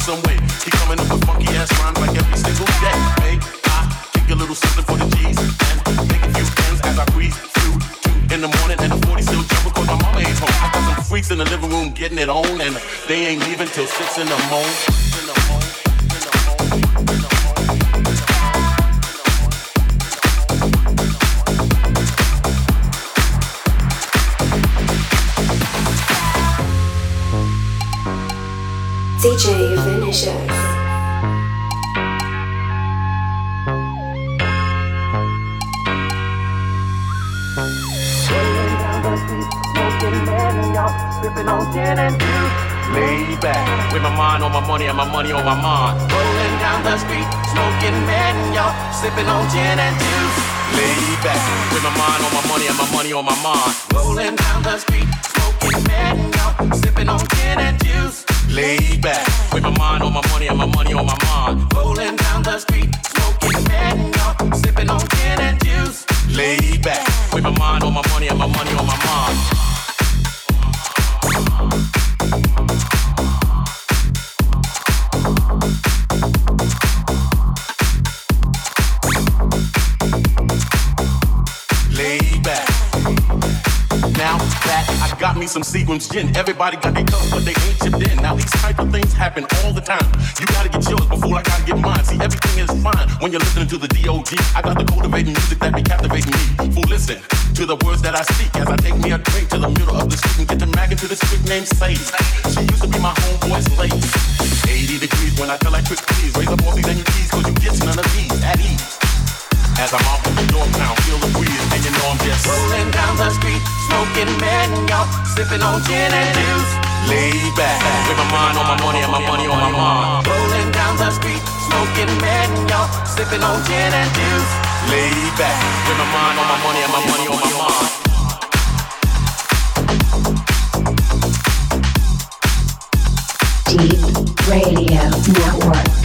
Somehow, someway keep coming up with funky ass rhymes like every single day. Hey, I kick a little something for the G's and make a few friends as I breeze through two in the morning and the 40 still jumping cause my mama ain't home. I got some freaks in the living room getting it on and they ain't leaving till six in the morning. Gin, everybody got their cups, but they ain't chipped in. Now these type of things happen all the time. You gotta get yours before I gotta get mine. See, everything is fine when you're listening to the D.O.G. I got the cultivating music that be captivating me. Fool, listen to the words that I speak as I take me a drink to the middle of the street and get the mag into this chick named Sadie. She used to be my homeboy's lady. 80 degrees when I feel like quick please. Raise up all these and you keys, cause you get none of these at ease. As I'm off the door now, feel the breeze, and you know I'm just Rolling down the street, smoking man, y'all sipping on gin and juice. laid back. With my mind on my money and my money on my mind. Rolling down the street, smoking man, y'all sipping on gin and juice. Laid back. With my mind on my money and my money on my mind. Deep Radio Network.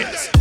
That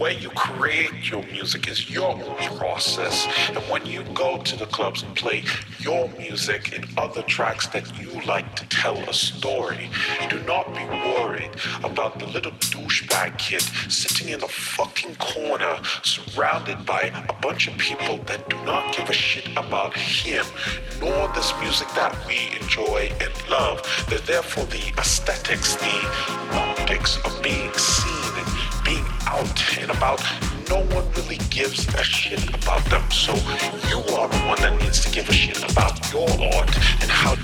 way you create your music is your process. And when you go to the clubs and play your music and other tracks that you like to tell a story, do not be worried about the little douchebag kid sitting in the fucking corner surrounded by a bunch of people that do not give a shit about him, nor this music that we enjoy and love. They're there for the aesthetics, the optics of being seen out and about. No one really gives a shit about them. So you are the one that needs to give a shit about your art and how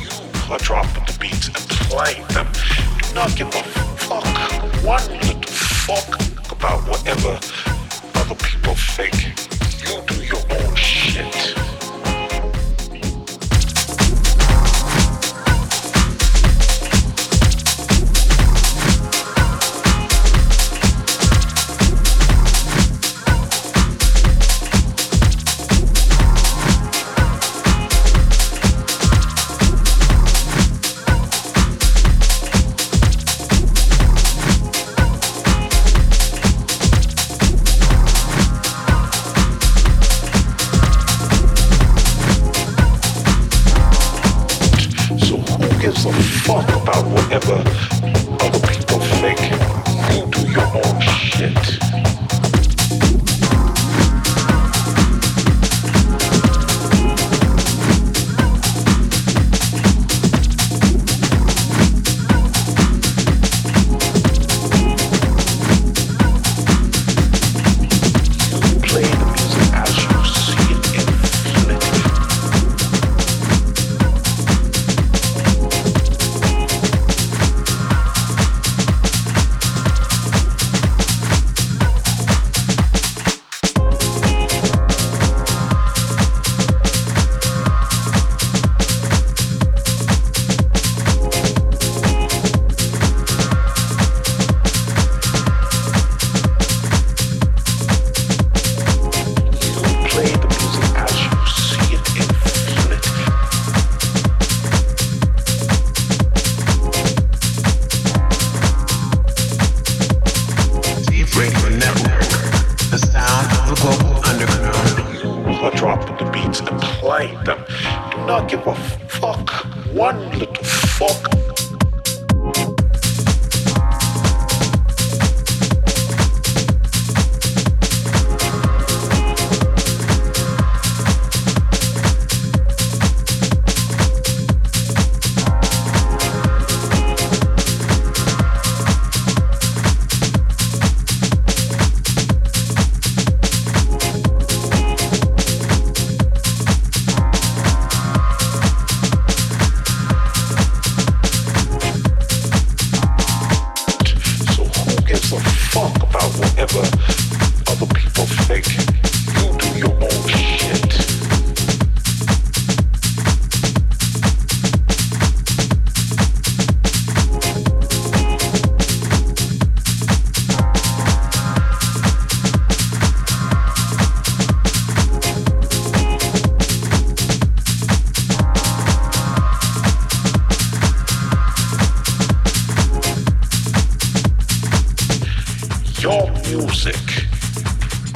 you are dropping the beats and playing them. Do not give a fuck, one little fuck about whatever other people think. You do your own shit.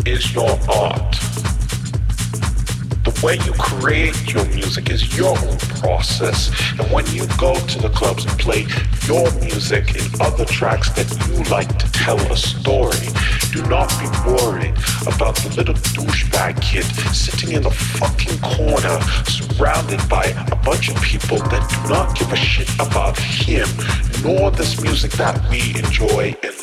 Is your art. The way you create your music is your own process. And when you go to the clubs and play your music and other tracks that you like to tell a story, do not be worried about the little douchebag kid sitting in the fucking corner surrounded by a bunch of people that do not give a shit about him, nor this music that we enjoy and